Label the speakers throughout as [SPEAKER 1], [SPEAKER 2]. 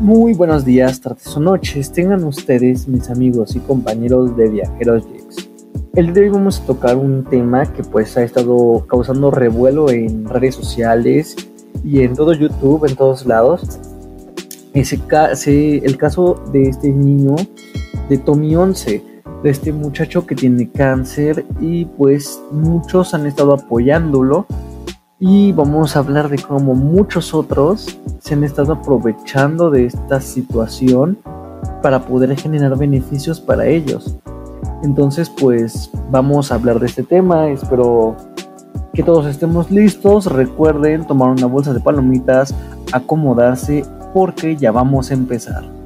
[SPEAKER 1] Muy buenos días, tardes o noches, tengan ustedes, mis amigos y compañeros de Viajeros Jex. El día de hoy vamos a tocar un tema que pues ha estado causando revuelo en redes sociales y en todo YouTube, en todos lados. Ese, el caso de este niño, de Tommy 11, de este muchacho que tiene cáncer y pues muchos han estado apoyándolo y vamos a hablar de cómo muchos otros se han estado aprovechando de esta situación para poder generar beneficios para ellos. Entonces, pues vamos a hablar de este tema. Espero que todos estemos listos. Recuerden tomar una bolsa de palomitas, acomodarse porque ya vamos a empezar.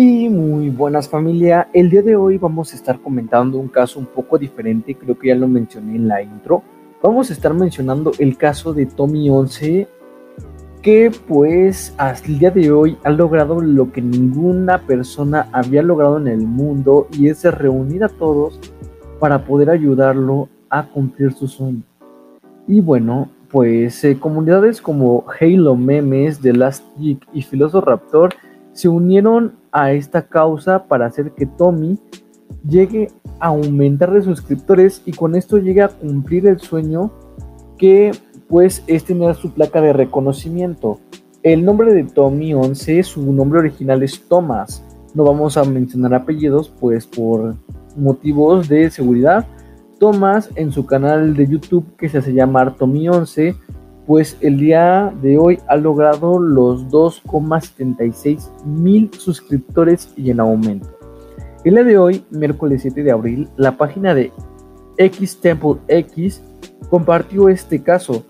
[SPEAKER 1] Y muy buenas familia, el día de hoy vamos a estar comentando un caso un poco diferente, creo que ya lo mencioné en la intro. Vamos a estar mencionando el caso de Tommy 11, que pues hasta el día de hoy ha logrado lo que ninguna persona había logrado en el mundo y es reunir a todos para poder ayudarlo a cumplir su sueño. Y bueno, pues eh, comunidades como Halo Memes, The Last Geek y Raptor se unieron a esta causa para hacer que Tommy llegue a aumentar de suscriptores y con esto llegue a cumplir el sueño que pues es tener su placa de reconocimiento. El nombre de Tommy 11, su nombre original es Thomas. No vamos a mencionar apellidos pues por motivos de seguridad. Thomas en su canal de YouTube que se hace llamar Tommy 11 pues el día de hoy ha logrado los 2,76 mil suscriptores y en aumento. El día de hoy, miércoles 7 de abril, la página de X Temple X compartió este caso,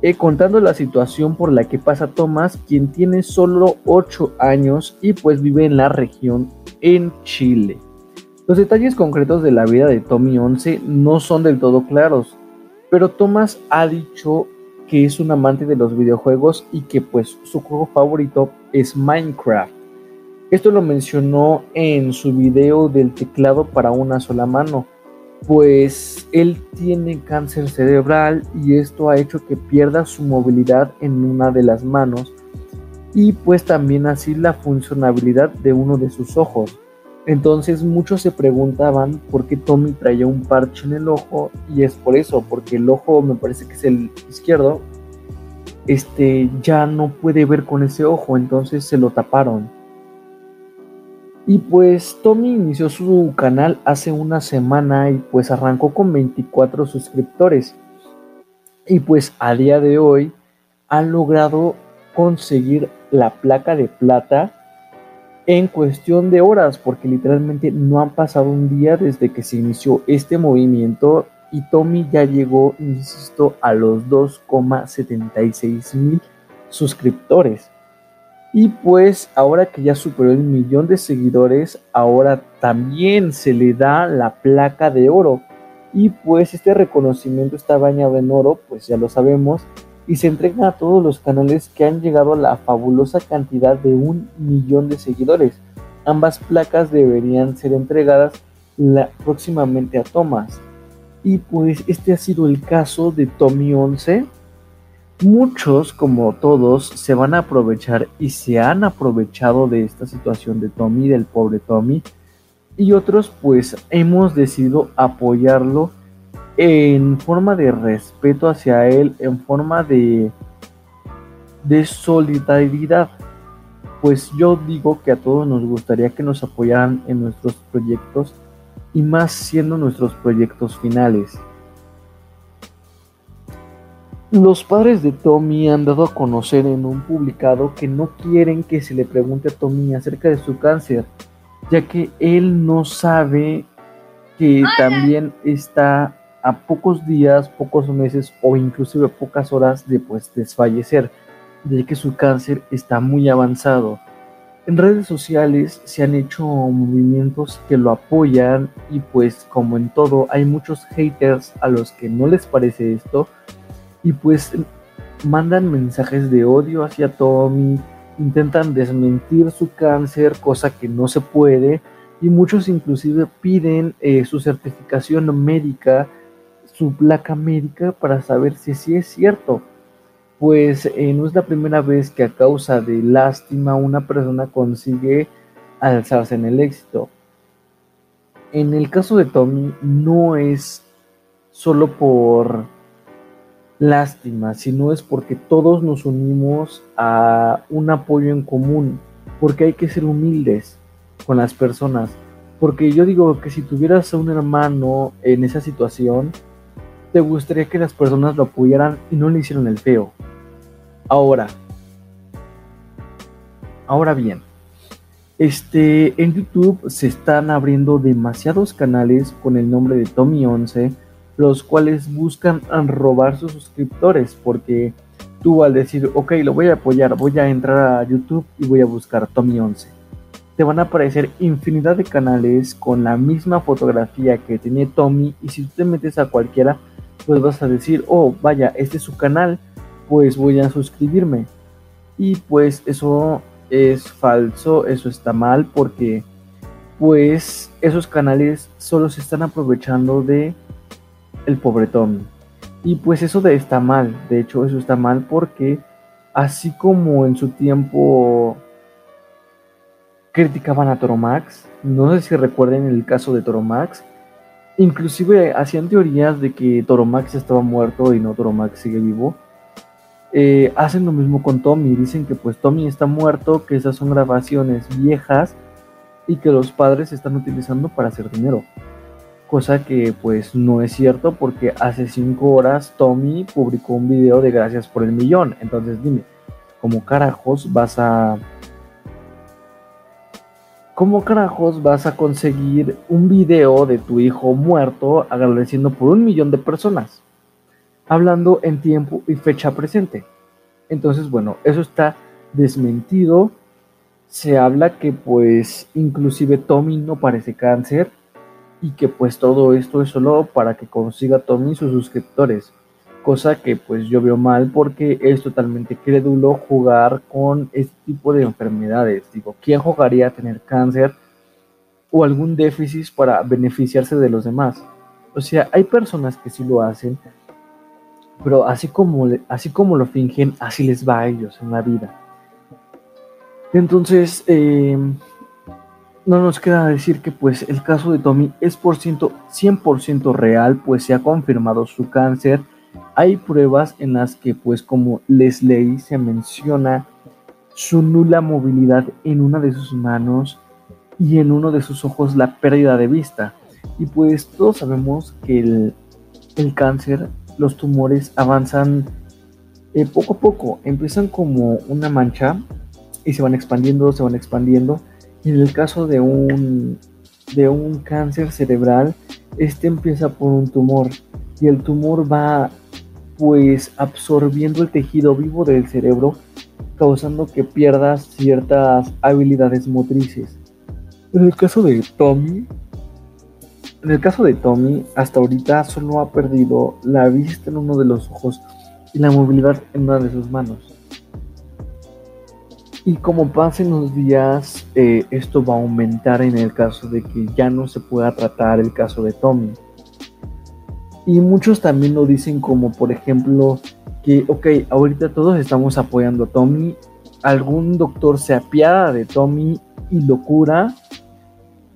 [SPEAKER 1] eh, contando la situación por la que pasa Thomas, quien tiene solo 8 años y pues vive en la región en Chile. Los detalles concretos de la vida de Tommy 11 no son del todo claros, pero Thomas ha dicho que es un amante de los videojuegos y que pues su juego favorito es Minecraft. Esto lo mencionó en su video del teclado para una sola mano, pues él tiene cáncer cerebral y esto ha hecho que pierda su movilidad en una de las manos y pues también así la funcionabilidad de uno de sus ojos. Entonces muchos se preguntaban por qué Tommy traía un parche en el ojo y es por eso, porque el ojo me parece que es el izquierdo, este ya no puede ver con ese ojo, entonces se lo taparon. Y pues Tommy inició su canal hace una semana y pues arrancó con 24 suscriptores. Y pues a día de hoy ha logrado conseguir la placa de plata en cuestión de horas, porque literalmente no han pasado un día desde que se inició este movimiento y Tommy ya llegó, insisto, a los 2,76 mil suscriptores. Y pues ahora que ya superó el millón de seguidores, ahora también se le da la placa de oro. Y pues este reconocimiento está bañado en oro, pues ya lo sabemos, y se entrega a todos los canales que han llegado a la fabulosa cantidad de un millón de seguidores. Ambas placas deberían ser entregadas próximamente a Thomas. Y pues este ha sido el caso de Tommy 11. Muchos, como todos, se van a aprovechar y se han aprovechado de esta situación de Tommy, del pobre Tommy. Y otros pues hemos decidido apoyarlo en forma de respeto hacia él, en forma de, de solidaridad. Pues yo digo que a todos nos gustaría que nos apoyaran en nuestros proyectos y más siendo nuestros proyectos finales. Los padres de Tommy han dado a conocer en un publicado que no quieren que se le pregunte a Tommy acerca de su cáncer, ya que él no sabe que también está a pocos días, pocos meses o inclusive pocas horas de pues, desfallecer, ya que su cáncer está muy avanzado. En redes sociales se han hecho movimientos que lo apoyan y pues como en todo hay muchos haters a los que no les parece esto y pues mandan mensajes de odio hacia Tommy, intentan desmentir su cáncer, cosa que no se puede y muchos inclusive piden eh, su certificación médica, su placa médica para saber si sí es cierto. Pues eh, no es la primera vez que a causa de lástima una persona consigue alzarse en el éxito. En el caso de Tommy no es solo por lástima, sino es porque todos nos unimos a un apoyo en común, porque hay que ser humildes con las personas. Porque yo digo que si tuvieras a un hermano en esa situación, te gustaría que las personas lo apoyaran y no le hicieran el feo. Ahora, ahora bien, este, en YouTube se están abriendo demasiados canales con el nombre de Tommy11, los cuales buscan robar sus suscriptores, porque tú al decir, ok, lo voy a apoyar, voy a entrar a YouTube y voy a buscar Tommy11 te van a aparecer infinidad de canales con la misma fotografía que tiene Tommy y si tú te metes a cualquiera pues vas a decir oh vaya este es su canal pues voy a suscribirme y pues eso es falso eso está mal porque pues esos canales solo se están aprovechando de el pobre y pues eso está mal de hecho eso está mal porque así como en su tiempo criticaban a Toromax. No sé si recuerden el caso de Toromax. Inclusive hacían teorías de que Toromax estaba muerto y no Toromax sigue vivo. Eh, hacen lo mismo con Tommy. Dicen que pues Tommy está muerto, que esas son grabaciones viejas y que los padres están utilizando para hacer dinero. Cosa que pues no es cierto porque hace 5 horas Tommy publicó un video de gracias por el millón. Entonces dime, ¿cómo carajos vas a ¿Cómo carajos vas a conseguir un video de tu hijo muerto agradeciendo por un millón de personas? Hablando en tiempo y fecha presente. Entonces, bueno, eso está desmentido. Se habla que pues inclusive Tommy no parece cáncer y que pues todo esto es solo para que consiga Tommy sus suscriptores cosa que pues yo veo mal porque es totalmente crédulo jugar con este tipo de enfermedades. Digo, ¿quién jugaría a tener cáncer o algún déficit para beneficiarse de los demás? O sea, hay personas que sí lo hacen, pero así como, así como lo fingen, así les va a ellos en la vida. Entonces, eh, no nos queda decir que pues el caso de Tommy es por ciento, 100% real, pues se ha confirmado su cáncer hay pruebas en las que, pues como les leí, se menciona su nula movilidad en una de sus manos y en uno de sus ojos la pérdida de vista. Y pues todos sabemos que el, cáncer, los tumores avanzan eh, poco a poco, empiezan como una mancha y se van expandiendo, se van expandiendo. Y en el caso de un, de un cáncer cerebral, este empieza por un tumor y el tumor va pues absorbiendo el tejido vivo del cerebro, causando que pierdas ciertas habilidades motrices. En el caso de Tommy, en el caso de Tommy, hasta ahorita solo ha perdido la vista en uno de los ojos y la movilidad en una de sus manos. Y como pasen los días, eh, esto va a aumentar en el caso de que ya no se pueda tratar el caso de Tommy. Y muchos también lo dicen como por ejemplo que, ok, ahorita todos estamos apoyando a Tommy, algún doctor se apiada de Tommy y lo cura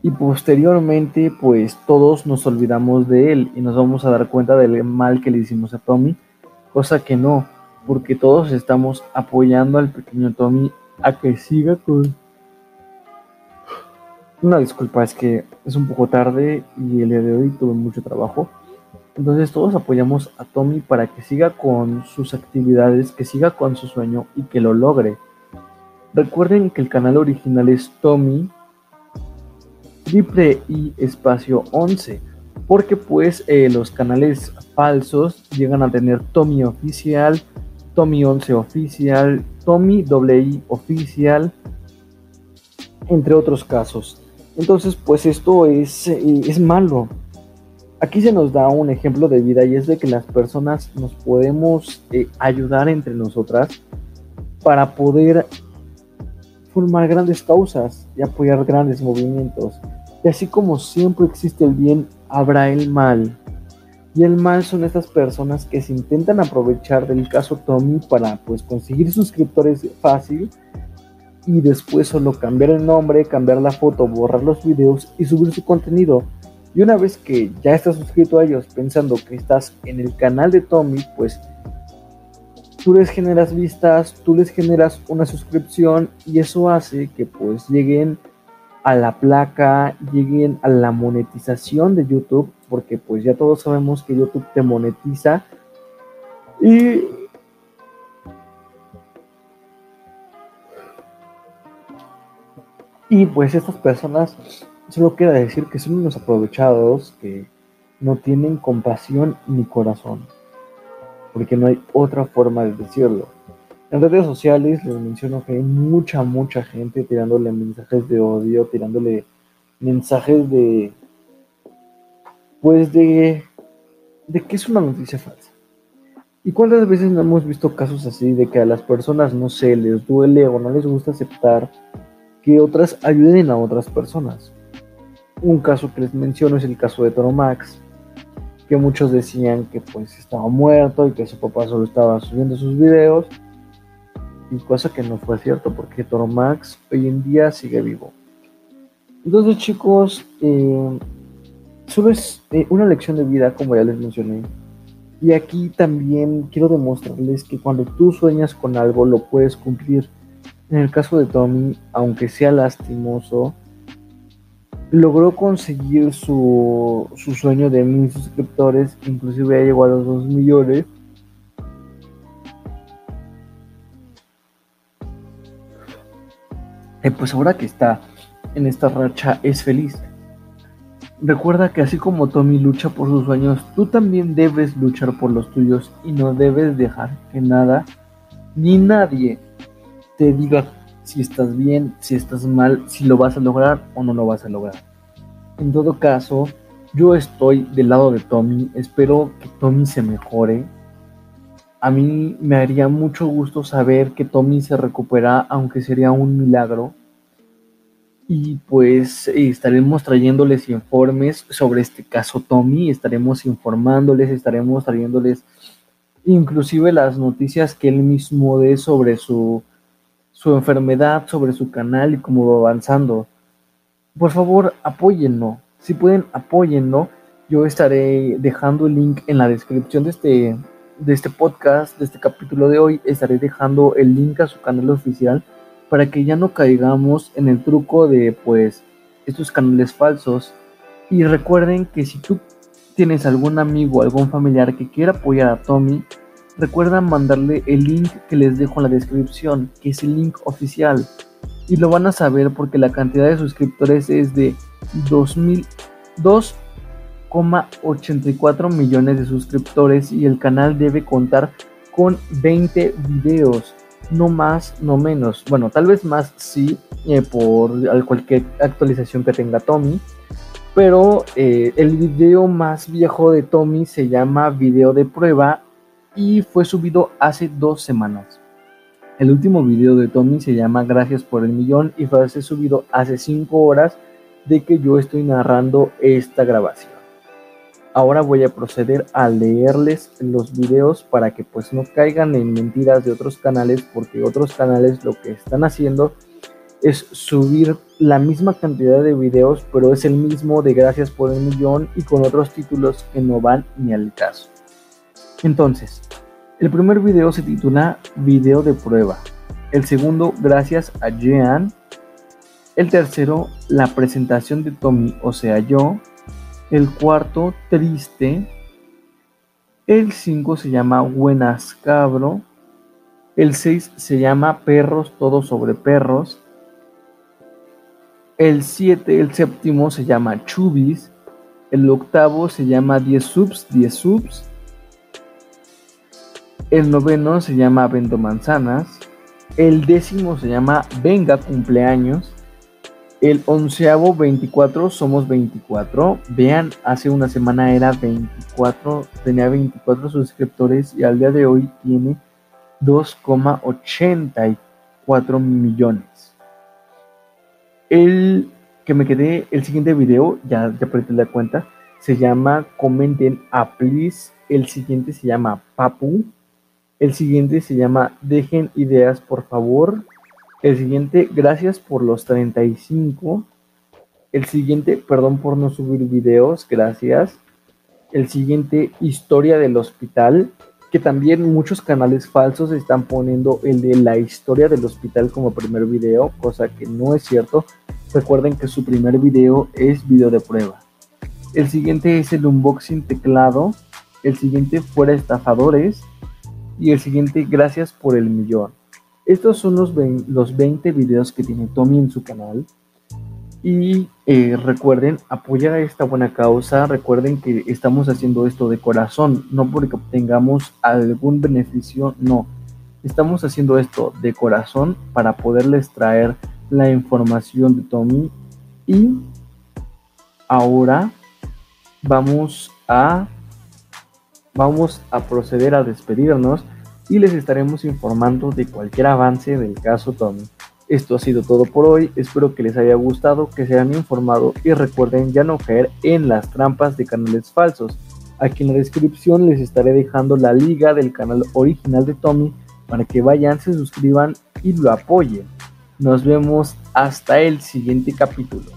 [SPEAKER 1] y posteriormente pues todos nos olvidamos de él y nos vamos a dar cuenta del mal que le hicimos a Tommy, cosa que no, porque todos estamos apoyando al pequeño Tommy a que siga con... Una disculpa, es que es un poco tarde y el día de hoy tuve mucho trabajo. Entonces todos apoyamos a Tommy para que siga con sus actividades, que siga con su sueño y que lo logre. Recuerden que el canal original es Tommy triple y espacio 11, porque pues eh, los canales falsos llegan a tener Tommy oficial, Tommy 11 oficial, Tommy I oficial, entre otros casos. Entonces pues esto es, eh, es malo Aquí se nos da un ejemplo de vida y es de que las personas nos podemos eh, ayudar entre nosotras para poder formar grandes causas y apoyar grandes movimientos. Y así como siempre existe el bien, habrá el mal. Y el mal son estas personas que se intentan aprovechar del caso Tommy para pues conseguir suscriptores fácil y después solo cambiar el nombre, cambiar la foto, borrar los videos y subir su contenido. Y una vez que ya estás suscrito a ellos pensando que estás en el canal de Tommy, pues tú les generas vistas, tú les generas una suscripción y eso hace que pues lleguen a la placa, lleguen a la monetización de YouTube, porque pues ya todos sabemos que YouTube te monetiza. Y Y pues estas personas, solo queda decir que son unos aprovechados que no tienen compasión ni corazón, porque no hay otra forma de decirlo. En redes sociales les menciono que hay mucha, mucha gente tirándole mensajes de odio, tirándole mensajes de. Pues de. de que es una noticia falsa. ¿Y cuántas veces no hemos visto casos así de que a las personas no sé, les duele o no les gusta aceptar que otras ayuden a otras personas? Un caso que les menciono es el caso de Toro Max, que muchos decían que pues estaba muerto y que su papá solo estaba subiendo sus videos y cosa que no fue cierto porque Toro Max hoy en día sigue vivo. Entonces chicos, eh, solo es eh, una lección de vida como ya les mencioné. Y aquí también quiero demostrarles que cuando tú sueñas con algo lo puedes cumplir. En el caso de Tommy, aunque sea lastimoso, logró conseguir su, su sueño de mil suscriptores, inclusive ya llegó a los 2 millones pues ahora que está en esta racha es feliz. Recuerda que así como Tommy lucha por sus sueños, tú también debes luchar por los tuyos y no debes dejar que nada ni nadie te diga si estás bien, si estás mal, si lo vas a lograr o no lo vas a lograr. En todo caso, yo estoy del lado de Tommy, espero que Tommy se mejore. A mí me haría mucho gusto saber que Tommy se recupera, aunque sería un milagro y pues estaremos trayéndoles informes sobre este caso Tommy, estaremos informándoles, estaremos trayéndoles inclusive las noticias que él mismo dé sobre su, su enfermedad, sobre su canal y cómo va avanzando. Por favor, apóyenlo. Si pueden, apóyenlo. Yo estaré dejando el link en la descripción de este, de este podcast, de este capítulo de hoy. Estaré dejando el link a su canal oficial para que ya no caigamos en el truco de pues estos canales falsos. Y recuerden que si tú tienes algún amigo, algún familiar que quiera apoyar a Tommy, recuerda mandarle el link que les dejo en la descripción, que es el link oficial. Y lo van a saber porque la cantidad de suscriptores es de 2,84 millones de suscriptores y el canal debe contar con 20 videos no más, no menos. Bueno, tal vez más sí, eh, por cualquier actualización que tenga Tommy. Pero eh, el video más viejo de Tommy se llama Video de prueba y fue subido hace dos semanas. El último video de Tommy se llama Gracias por el millón y fue subido hace cinco horas de que yo estoy narrando esta grabación. Ahora voy a proceder a leerles los videos para que pues no caigan en mentiras de otros canales porque otros canales lo que están haciendo es subir la misma cantidad de videos pero es el mismo de gracias por el millón y con otros títulos que no van ni al caso. Entonces, el primer video se titula Video de prueba. El segundo, gracias a Jean. El tercero, la presentación de Tommy, o sea yo. El cuarto, triste. El 5 se llama Buenas Cabro. El 6 se llama Perros, todo sobre perros. El 7, el séptimo se llama Chubis. El octavo se llama 10 subs, 10 subs. El noveno se llama Vendo Manzanas. El décimo se llama Venga Cumpleaños. El onceavo 24, somos 24. Vean, hace una semana era 24, tenía 24 suscriptores y al día de hoy tiene 2,84 millones. El que me quedé el siguiente video, ya, ya perdí la cuenta, se llama Comenten a Please, el siguiente se llama Papu, el siguiente se llama Dejen ideas por favor, el siguiente Gracias por los 35, el siguiente Perdón por no subir videos, gracias, el siguiente Historia del Hospital, que también muchos canales falsos están poniendo el de la historia del hospital como primer video, cosa que no es cierto. Recuerden que su primer video es video de prueba. El siguiente es el unboxing teclado. El siguiente fuera estafadores. Y el siguiente gracias por el millón. Estos son los, los 20 videos que tiene Tommy en su canal. Y eh, recuerden apoyar a esta buena causa. Recuerden que estamos haciendo esto de corazón, no porque obtengamos algún beneficio, no. Estamos haciendo esto de corazón para poderles traer la información de Tommy. Y ahora vamos a vamos a proceder a despedirnos y les estaremos informando de cualquier avance del caso Tommy. Esto ha sido todo por hoy, espero que les haya gustado, que se hayan informado y recuerden ya no caer en las trampas de canales falsos. Aquí en la descripción les estaré dejando la liga del canal original de Tommy para que vayan, se suscriban y lo apoyen. Nos vemos hasta el siguiente capítulo.